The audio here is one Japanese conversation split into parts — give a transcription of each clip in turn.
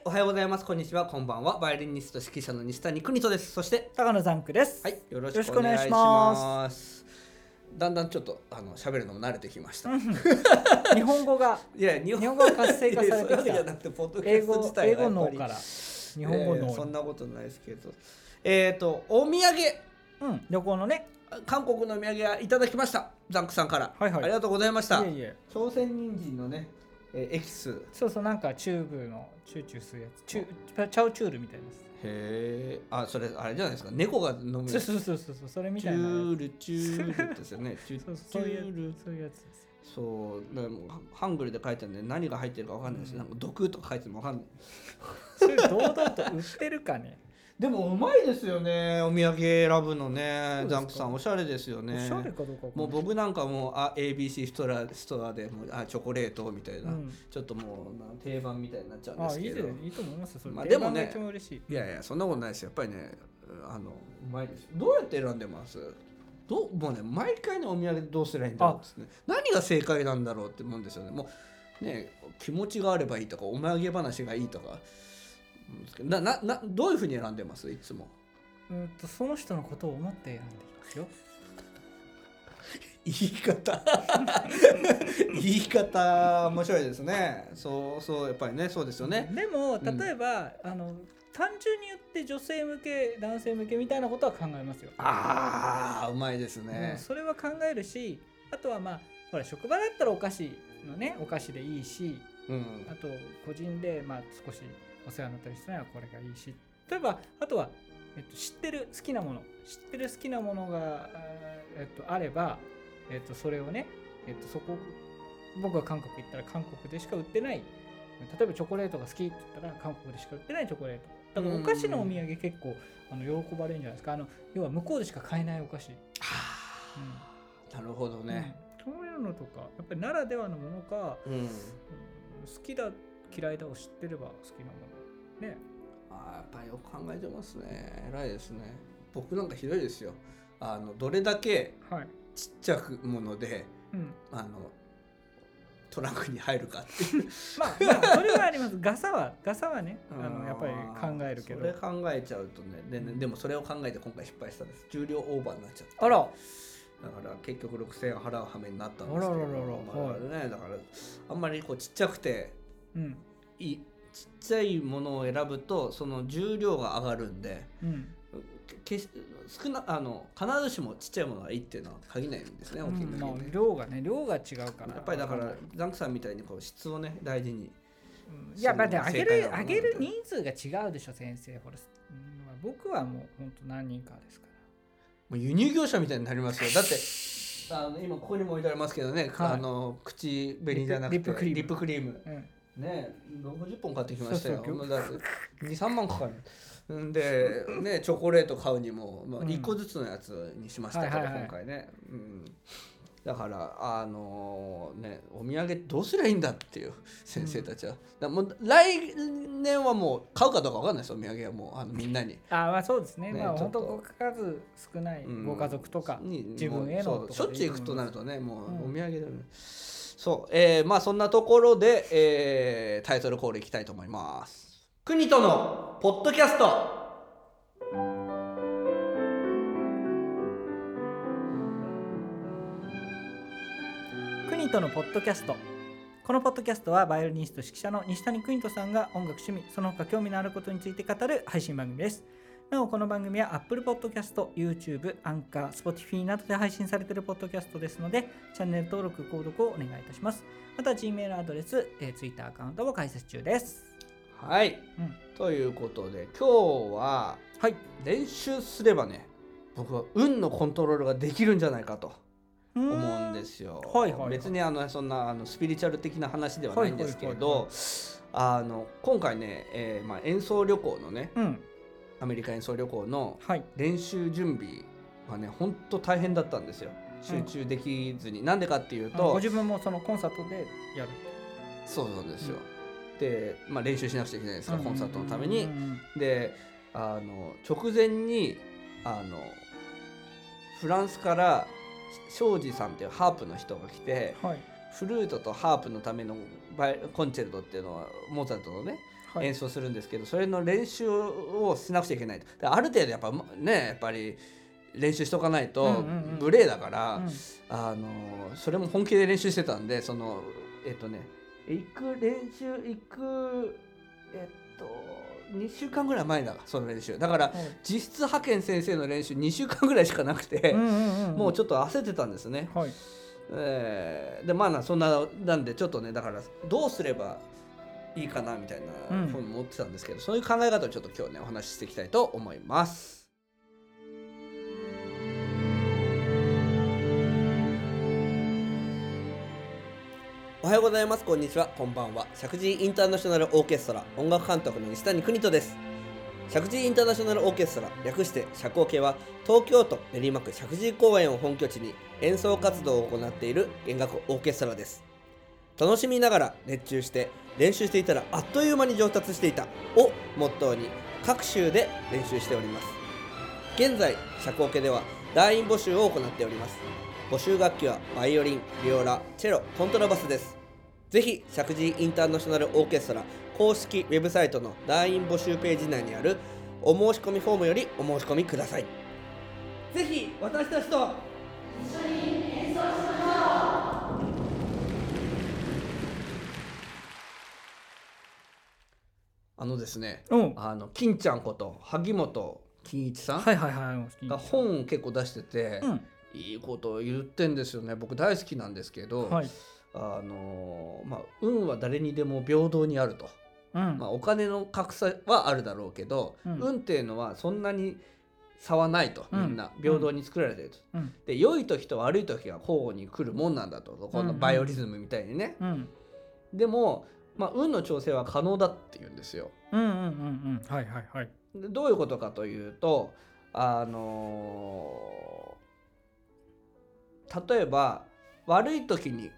はい、おはようございます。こんにちは、こんばんは。バイオリニスト指揮者の西谷邦人です。そして、高野ザンクです。はい、よろしくお願いしま。ますだんだんちょっとあの喋るのも慣れてきました。い日本語が や、日日本語が活性化されてきたじゃなくて、ポッドキ英ャスト語自体英がやっ日本語いやいやそん脳なことないですけど。えっ、と、お土産、うん旅行のね韓国のお土産はいただきました。ザンクさんから。はいはいありがとうございました。いえいえ朝鮮人参のね、えーエキス。そうそうなんかチューブのチューチューするやつチューチャウチュールみたいなやへえ。あ、それあれじゃないですか。猫が飲む。つそうそうそうそうそれみチたいなやュールチュールですよね。チュール。そういうやつですそう、だからもうハハングルで書いてあるんで何が入ってるかわかんないです。なんか毒とか書いてもわかんない。それ堂々と売ってるかねでもうまいですよね。お土産選ぶのねザンクさんおしゃれですよおね。しゃれかどうかもう僕なんかもうあ ABC ストアストアでもうあチョコレートみたいな、うんちょっともうな定番みたいになっちゃうんであいいすけど。でいいと思いますよそれまあでもねいいやいやそんなことないですよ。やっぱりねあのうまいですよ。どうやって選んでます？どうもうね毎回ねお土産どうすればいいんだろうですね。何が正解なんだろうって思うんですよね。もうね気持ちがあればいいとかお土産話がいいとか。なななどういうふうに選んでます？いつも。うんとその人のことを思って選んでいますよ。言い方。言い方面白いですね。そうそうやっぱりねそうですよね。でもうん。例えば、あの単純に言って女性向け男性向けみたいなことは考えますよ。ああうまいですうんね、それは考えるしあとはまあほら職場だったらお菓子のねお菓子でいいしうん。あと個人でまあ少しお世話になったりしたらこれがいいし。例えばあとは、えっと、知ってる好きなもの。知ってる好きなものが、えっと、あれば、えっと、それをね、えっと、そこ僕が韓国行ったら韓国でしか売ってない。例えばチョコレートが好きって言ったら韓国でしか売ってないチョコレート。だからお菓子のお土産結構あの喜ばれるんじゃないですか。あの要は向こうでしか買えないお菓子、あー。なるほどうんね、うん。そういうのとかやっぱりならではのものか、うんうん好きだ嫌いだを知ってれば好きなもの。ね。あーやっぱりよく考えてますね。偉いですね。僕なんかひどいですよ。あのどれだけはい、ちっちゃくものでうん、あのトランクに入るかって。い うまあ、まあ、それはあります。ガサはガサはねあのやっぱり考えるけど。それ考えちゃうとね。でねでもそれを考えて今回失敗したんです。重量オーバーになっちゃって。あらだから結局6000円払う羽目になったんですけどまあね、だからあんまりこうちっちゃくてうん。いいちっちゃいものを選ぶとその重量が上がるんでうん。けし少なあの必ずしもちっちゃいものがいいっていうのは限らないんですね、大きいうんまあのにね量がね量が違うから。やっぱりだからザンクさんみたいにこう質をね大事にうん。いやまあでも上げる上げる人数が違うでしょ先生。ほら、僕はもう本当何人かですかもう輸入業者みたいになりますよ。だってあの今ここにも置いてありますけどね、はい。あの口紅じゃなくてリップクリーム。リップクリーム。ら、うん、ね60本買ってきましたよ。そうそうもうだって23万かかる。んでねチョコレート買うにも、まあ、うん。1個ずつのやつにしましたけど、はいはいはい。今回ね、うん、だからあのねお土産どうすりゃいいんだっていう先生たちは、だからもう来年はもう買うかどうか分かんないですお土産はもうあのみんなに。あまあそうですね。ねまあちょっと。本当ご数少ないうん。ご家族とか、に自分へのしょっちゅう行くとなるとねもううん。お土産だね、そうえー、まあそんなところで、えー、タイトルコールいきたいと思います。国とのポッドキャスト国とのポッドキャスト。このポッドキャストはバイオリニスト指揮者の西谷邦人さんが音楽趣味その他興味のあることについて語る配信番組です。なおこの番組は Apple Podcast、YouTube、Anchor、Spotify などで配信されているポッドキャストですのでチャンネル登録、購読をお願いいたします。また Gmail アドレス、えー Twitter アカウントも開設中です。はい、うん。ということで今日ははい。練習すればね僕は運のコントロールができるんじゃないかと思思うんですよ。はいはいはい。別にあのそんなあのスピリチュアル的な話ではないんですけれどあの今回ね、えーまあ、演奏旅行のねうん。アメリカ演奏旅行のはい。練習準備はね本当大変だったんですよ。集中できずに、なんでかっていうとあご自分もそのコンサートでやる。そうなんですよ、で、まあ、練習しなくちゃいけないですから、コンサートのために、うんうん。であの直前にあのフランスから庄司さんっていうハープの人が来てうんはい。フルートとハープのためのバイコンチェルトっていうのはモーツァルトのねはい。演奏するんですけどそれの練習をしなくちゃいけないと。である程度やっぱねやっぱり練習しとかないうんとうんうん。無礼だから、うん。あのそれも本気で練習してたんでそのえっとね行く練習行くえっと2週間ぐらい前だその練習だからはい実質派遣先生の練習2週間ぐらいしかなくて、うんうんうんもうちょっと焦ってたんですね。はいえーでまあなそんななんでちょっとねだからどうすればいいかなみたいなうん本持ってたんですけど、そういう考え方をちょっと今日ねお話ししていきたいと思います。はようございます。こんにちは。こんばんは。石神井インターナショナルオーケストラ。音楽監督の西谷邦人です。石神井インターナショナルオーケストラ略して社交系は東京都練馬区石神井公園を本拠地に演奏活動を行っている弦楽オーケストラです。楽しみながら熱中して練習していたらあっという間に上達していたをモットーに各州で練習しております。現在社交系では団員募集を行っております。募集楽器はバイオリンビオラチェロコントラバスです。ぜひ石神井インターナショナルオーケストラ公式ウェブサイトの団員募集ページ内にあるお申し込みフォームよりお申し込みください。ぜひ私たちとあのですねうん。あの金ちゃんこと萩本欽一さんが本結構出してて、うん。いいことを言ってんですよね。僕大好きなんですけど、はいあのまあ、運は誰にでも平等にあると、うん。まあ、お金の格差はあるだろうけど、うん。運っていうのはそんなに差はないとみんな。うん平等に作られてると。うん。で良い時と悪い時が交互に来るもんなんだとこのバイオリズムみたいにね。うん。でも、まあ、運の調整は可能だって言うんですよ。うんうんうんうん。はいはいはい。でどういうことかというとあの例えば悪い時に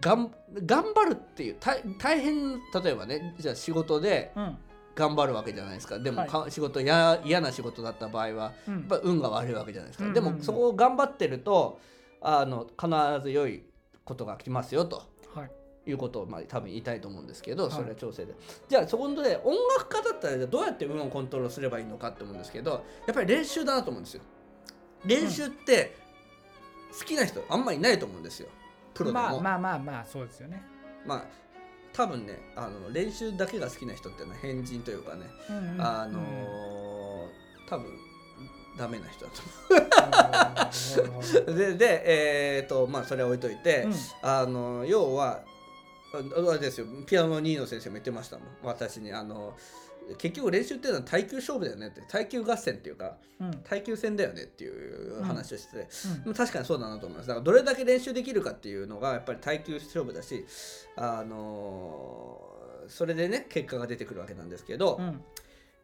がん頑張るっていう大大変例えばねじゃあ仕事でうん。頑張るわけじゃないですか。でも、はい。か仕事や嫌な仕事だった場合はうん。やっぱ運が悪いわけじゃないですか、うん。でもそこを頑張ってるとあの必ず良いことが来ますよとはい。いうことをまあ多分言いたいと思うんですけどはい。それは調整で、じゃあそこで音楽家だったらどうやって運をコントロールすればいいのかって思うんですけどやっぱり練習だなと思うんですよ。練習って好きな人あんまりいないと思うんですよプロでも、まあまあまあまあそうですよね。まあ多分ねあの練習だけが好きな人っていうのは変人というかね、うんうん。あのー多分ダメな人だと思う。ででえー、とまあそれは置いといて、うん。あの要はああれですよピアノのニーノ先生も言ってましたもん。私にあの結局練習っていうのは耐久勝負だよねって。耐久合戦っていうかうん。耐久戦だよねっていう話をしてて、うん。確かにそうだなと思います。だからどれだけ練習できるかっていうのがやっぱり耐久勝負だしあのそれでね結果が出てくるわけなんですけど、うん。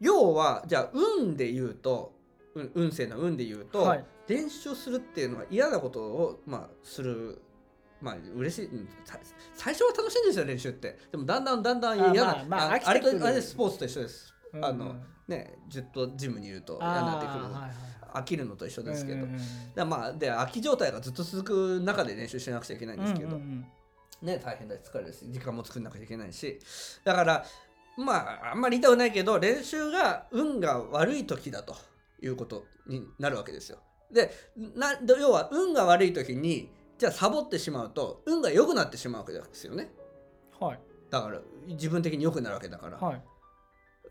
要はじゃあ運で言うと運運勢の運で言うと、はい。練習するっていうのは嫌なことを、まあ、するまあ嬉しい。うんさ最初は楽しいんですよ練習って。でもだんだんだんだんあ嫌なまあまあああれとあれスポーツと一緒です、うんあのねずっとジムにいると嫌になってくる。あーはいはい。飽きるのと一緒ですけど、うんまあで飽き状態がずっと続く中で練習しなくちゃいけないんですけど、ね大変だし疲れるし時間も作んなくちゃいけないし。だからまああんまり言いたくないけど練習が運が悪い時だということになるわけですよ。でな要は運が悪い時にじゃあサボってしまうと運が良くなってしまうわけですよね。うんはい。だから自分的に良くなるわけだから、はい。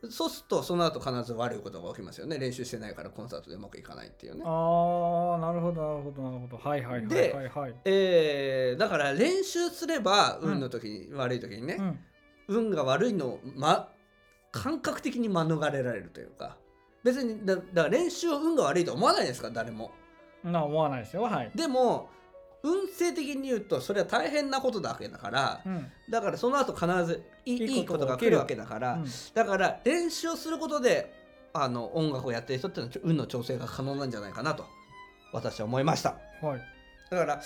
そうするとその後必ず悪いことが起きますよね。練習してないからコンサートでうまくいかないっていうね。ああなるほどなるほどなるほど。はいはいはいではいはい。えーだから練習すればうん運の時に、悪い時にね、うん。運が悪いのを、ま、感覚的に免れられるというか。別にだだから練習を運が悪いと思わないですか？ら誰も。な思わないですよ。はい。でも運勢的に言うとそれは大変なことだわけだからうん。だからその後必ずいいいことが来る。わけだから、うん。だから練習をすることであの音楽をやってる人っていうのは運の調整が可能なんじゃないかなと私は思いました。はい。だから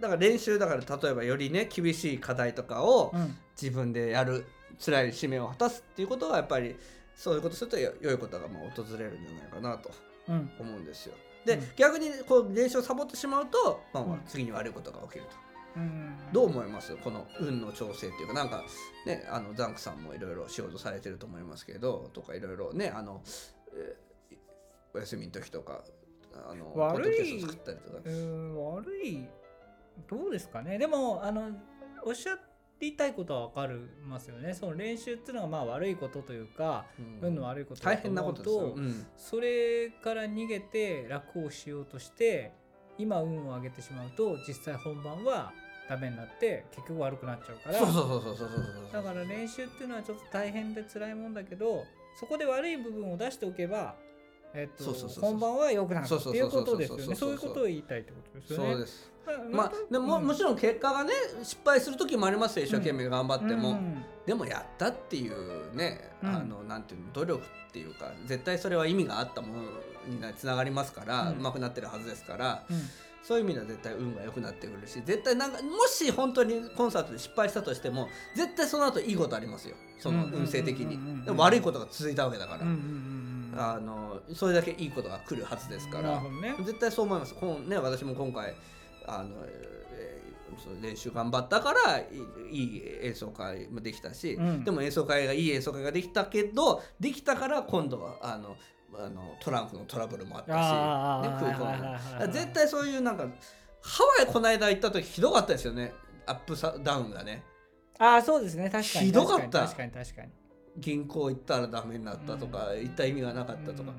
だから練習だから例えばよりね厳しい課題とかを、うん。自分でやる辛い使命を果たすっていうことはやっぱりそういうことするとよ良いことがまあ訪れるんじゃないかなとうん。思うんですよ。で、うん逆にこう練習をサボってしまうと、まあまあうん。次に悪いことが起きるうん。どう思います？この運の調整っていうかなんかねあのザンクさんもいろいろ仕事されてると思いますけどとかいろいろねあの、えーお休みの時とかあの悪い。悪い。どうですかね？でもあのおっしゃりたいことは分かりますよね。その練習っていうのはまあ悪いことというか、うん。運の悪いことだ大変なことううん。それから逃げて楽をしようとして今運を上げてしまうと実際本番はダメになって結局悪くなっちゃうから。そうそうそうそうそうそう。だから練習っていうのはちょっと大変で辛いもんだけどそこで悪い部分を出しておけば、えっと本番は良くなるっていうことですよね。そういうことを言いたいってことですよね。そうです。まあでも、うん。もちろん結果がね失敗する時もありますよ一生懸命頑張っても、うんでもやったっていうね、うん。あのなんていうの努力っていうか絶対それは意味があったものにつながりますから、ううんまくなってるはずですからうん。そういう意味では絶対運が良くなってくるし絶対なんかもし本当にコンサートで失敗したとしても絶対その後いいことありますよ。その運勢的に。悪いことが続いたわけだから、あのそれだけいいことが来るはずですから。ね。絶対そう思います。こう、ね、私も今回あの、え練習頑張ったからいい演奏会もできたし、うん。でも演奏会がいい演奏会ができたけどできたから今度はあのあのトランクのトラブルもあったし、ね、空港はいはいはいはいはい。の絶対そういうなんかハワイこの間行った時ひどかったですよね。アップサダウンがね。ああそうですね。確かに。ひどかった。確かに確かに銀行行ったらダメになったとか、行った意味がなかったとか、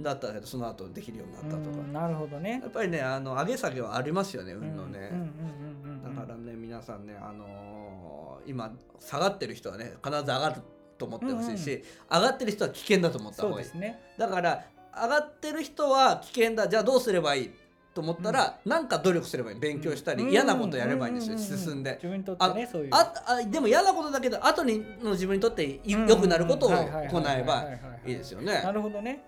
だったけどその後できるようになったとか、うんなるほどね。やっぱりねあの上げ下げはありますよね運のね、うんうんうんうんうん。だからね皆さんねあのー今下がってる人はね必ず上がると思ってほしいし、上がってる人は危険だと思ったそ方がいい。うですね。だから上がってる人は危険だ。じゃあどうすればいい？と思ったら、なんか努力すればいい。勉強したり、うん。嫌なことやればいいんですよ、うううう進んで。自分にとってねそういう。ああでも嫌なことだけど後にの自分にとってい良くなることを行えばいいですよね。なるほどね。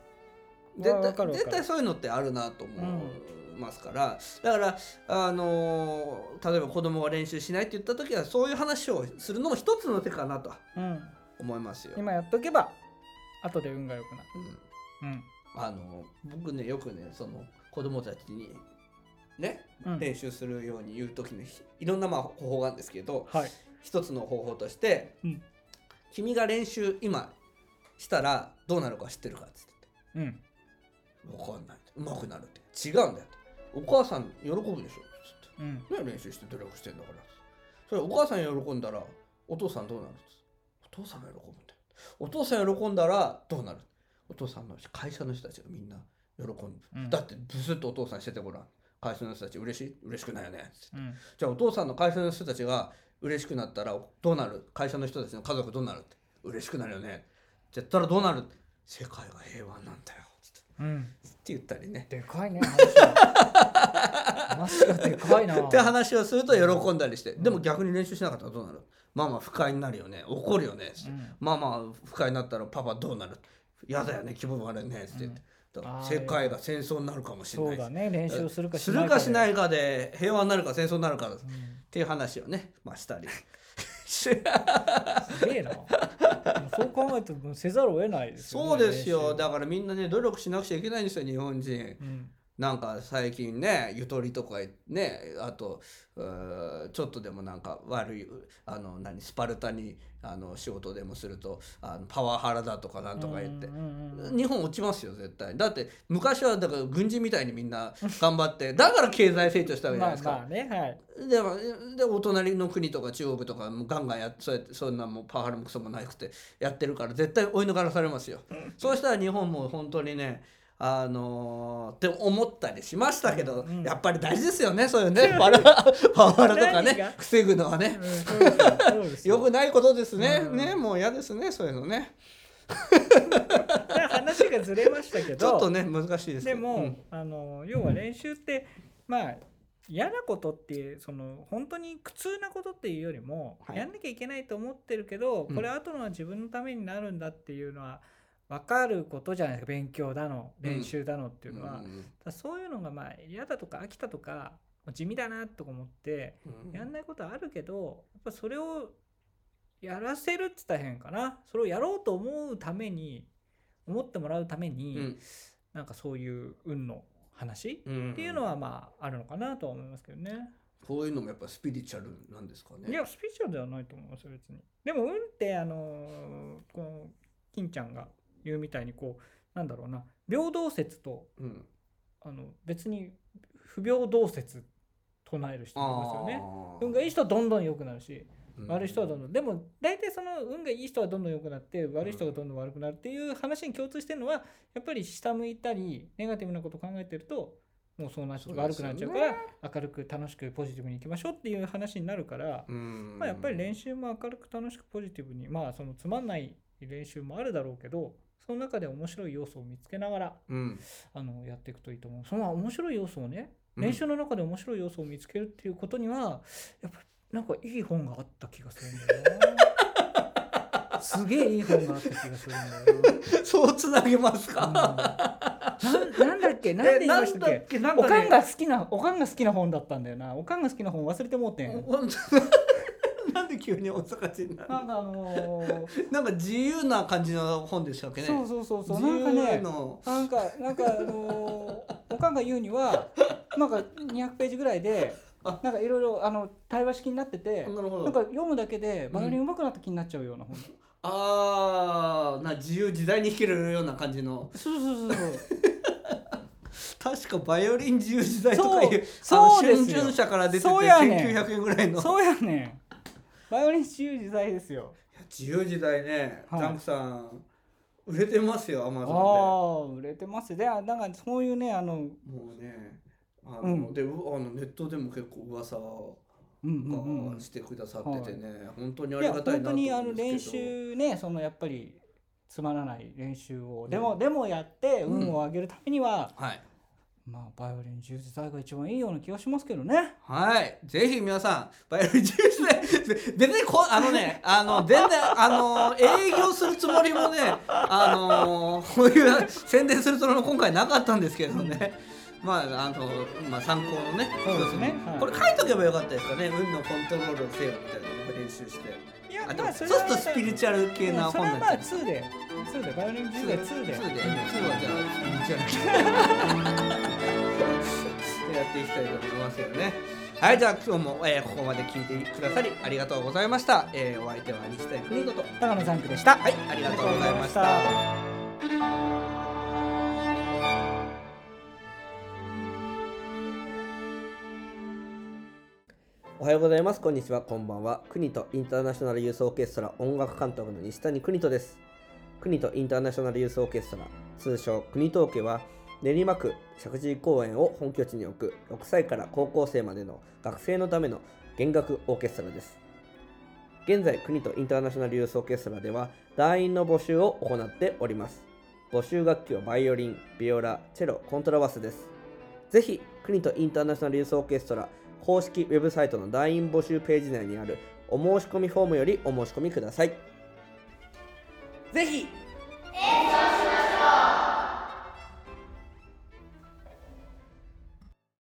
絶対絶対そういうのってあるなと思いますから、だからあのー例えば子供が練習しないって言った時はそういう話をするのも一つの手かなとうん。思いますよ。今やっとけば後で運が良くなる。うん。うん。あの僕ねよくねその子供たちにねうん。練習するように言う時にひいろんなまあ方法があるんですけどはい。一つの方法として、うん。君が練習今したらどうなるか知ってるかっつってうん。分かんない。上手くなるって。違うんだよお母さん喜ぶでしょつって。うん。ね練習して努力してんだから。それお母さん喜んだらお父さんどうなるお父さんが喜ぶんだよ。お父さん喜んだらどうなる？お父さんの会社の人たちがみんな喜んだってブスッとお父さんしててごらん。会社の人たち嬉しい？嬉しくないよね。つってうん。じゃあお父さんの会社の人たちが嬉しくなったらどうなる？会社の人たちの家族どうなるって。嬉しくなるよね。じゃったらどうなる？世界が平和なんだよ。つってうん。って言ったりね。でかいね話が。でかいな。って話をすると喜んだりして、でも逆に練習しなかったらどうなる？ママ不快になるよね。怒るよね。うん。ママ不快になったらパパどうなる？嫌だよね。気分悪いね。つって言って、世界が戦争になるかもしれないそうだね。練習するかするかしいないかで平和になるか戦争になるかっうん。ていう話をね、まあ、したり。すげえな。そう考えるともうせざるを得ないですよねそうですよ。だからみんなね努力しなくちゃいけないんですよ日本人。うんなんか最近ねゆとりとかねあとちょっとでもなんか悪いあの何スパルタにあの仕事でもするとあのパワハラだとかなんとか言って。日本落ちますよ絶対。だって昔はだから軍人みたいにみんな頑張ってだから経済成長したわけじゃないですか、まあまあねはい。でもでお隣の国とか中国とかもガンガンやっそうやってそんなもうパワハラもクソもなくてやってるから絶対追い抜かされますよ、そうしたら日本も本当にねあのーって思ったりしましたけど、うんやっぱり大事ですよねそういうねパワハラとかね防ぐのはね。うんよくないことですね、うん。ねもう嫌ですねそういうのね。話がずれましたけどちょっとね難しいですでも、うん。あの要は練習ってまあ嫌なことっていうその本当に苦痛なことっていうよりも、はい。やんなきゃいけないと思ってるけど、うん。これ後のは自分のためになるんだっていうのは分かることじゃないですか。勉強だの練習だのっていうのは、そういうのがまあ嫌だとか飽きたとか地味だなとか思ってうん。やんないことあるけどやっぱそれをやらせるって言ったら変かな。それをやろうと思うために思ってもらうために、うん。なんかそういう運の話うんっていうのはまああるのかなとは思いますけどね。そういうのもやっぱスピリチュアルなんですかね。いやスピリチュアルではないと思いますよ別に。でも運ってあのーこの金ちゃんが言うみたいにこうなんだろうな。平等説とうん。あの別に不平等説唱える人もいますよね。運がいい人はどんどん良くなるしうん。悪い人はどんどんでも大体その運がいい人はどんどん良くなって悪い人がどんどん悪くなるっていう話に共通してるのはやっぱり下向いたりネガティブなことを考えてるともうそうなっちゃそう悪くなっちゃうから明るく楽しくポジティブにいきましょうっていう話になるから、うん。まあ、やっぱり練習も明るく楽しくポジティブにまあそのつまんない練習もあるだろうけどその中で面白い要素を見つけながらうん。あのやっていくといいと思う。その面白い要素をねうん。練習の中で面白い要素を見つけるっていうことにはやっぱりなんかいい本があった気がするんだよな。すげえいい本があった気がするんだよな。そうつなげますうん。か、なんなんだっけ？なんて言いましたっけ？け？なんおかんねが好きなおかんが好きな本だったんだよな。おかんが好きな本忘れてもうてん なんで急に大阪人になるなんかあのーなんか自由な感じの本でしたっけね？そうそうそうそう。なんかねの。なんかなんかあのーおかんが言うには なんか200ページぐらいであ。なんかいろいろあの対話式になっててななんか読むだけでバイオリン上手くなった気になっちゃうような本、ああな自由自在に弾けるような感じの。そうそうそうそう。確かバイオリン自由自在とかいうそうそうですよ。春秋社から出ててそうやねん。1900円ぐらいの。そうやねんバイオリン自由自在ですよ。自由自在ね、はい。ダンクさん売れてますよアマあゾあ売れてますでなんかそういうねあのンでもうねあの、うん。でうあのネットでも結構噂うんうんうんしてくださっててね、本当にありがたい本当にあ思うんの練ですけど。習ねそのやっぱりつまらない練習をでも、でもやって運を上げるためには、はいまあバイオリン自由自在が一番いいような気がしますけどねはい。ぜひ皆さん、バイオリンジュースで、別にこ、あのね、あの、全然、あの、営業するつもりもね、あの、こういう宣伝するつもりも今回なかったんですけどね。まあ、あの、まあ、参考のね、そうですねはいこれ書いとけばよかったですかね。運のコントロールをせよみたいなのを練習して。いやあ、でも、まあそうするとスピリチュアル系なそれはまあ本になっちゃう。2で2でバイオリン自由自在2で2で、2はじゃあ、スピリチュアル系。やっていきたいと思いますよね。はい、じゃあ今日も、えーここまで聞いてくださりありがとうございました。えーお相手は西谷邦人と。高野サンクでしたはい、ありがとうございました。はようございます。こんにちは。こんばんは。国とインターナショナルユースオーケストラ音楽監督の西谷邦人です。国とインターナショナルユースオーケストラ、通称国東家は、練馬区石神井公園を本拠地に置く6歳から高校生までの学生のための弦楽オーケストラです。現在、国とインターナショナルユースオーケストラでは団員の募集を行っております。募集楽器はバイオリン、ビオラ、チェロ、コントラバスです。ぜひ、国とインターナショナルユースオーケストラ公式ウェブサイトの LINE 募集ページ内にあるお申し込みフォームよりお申し込みください。ぜひ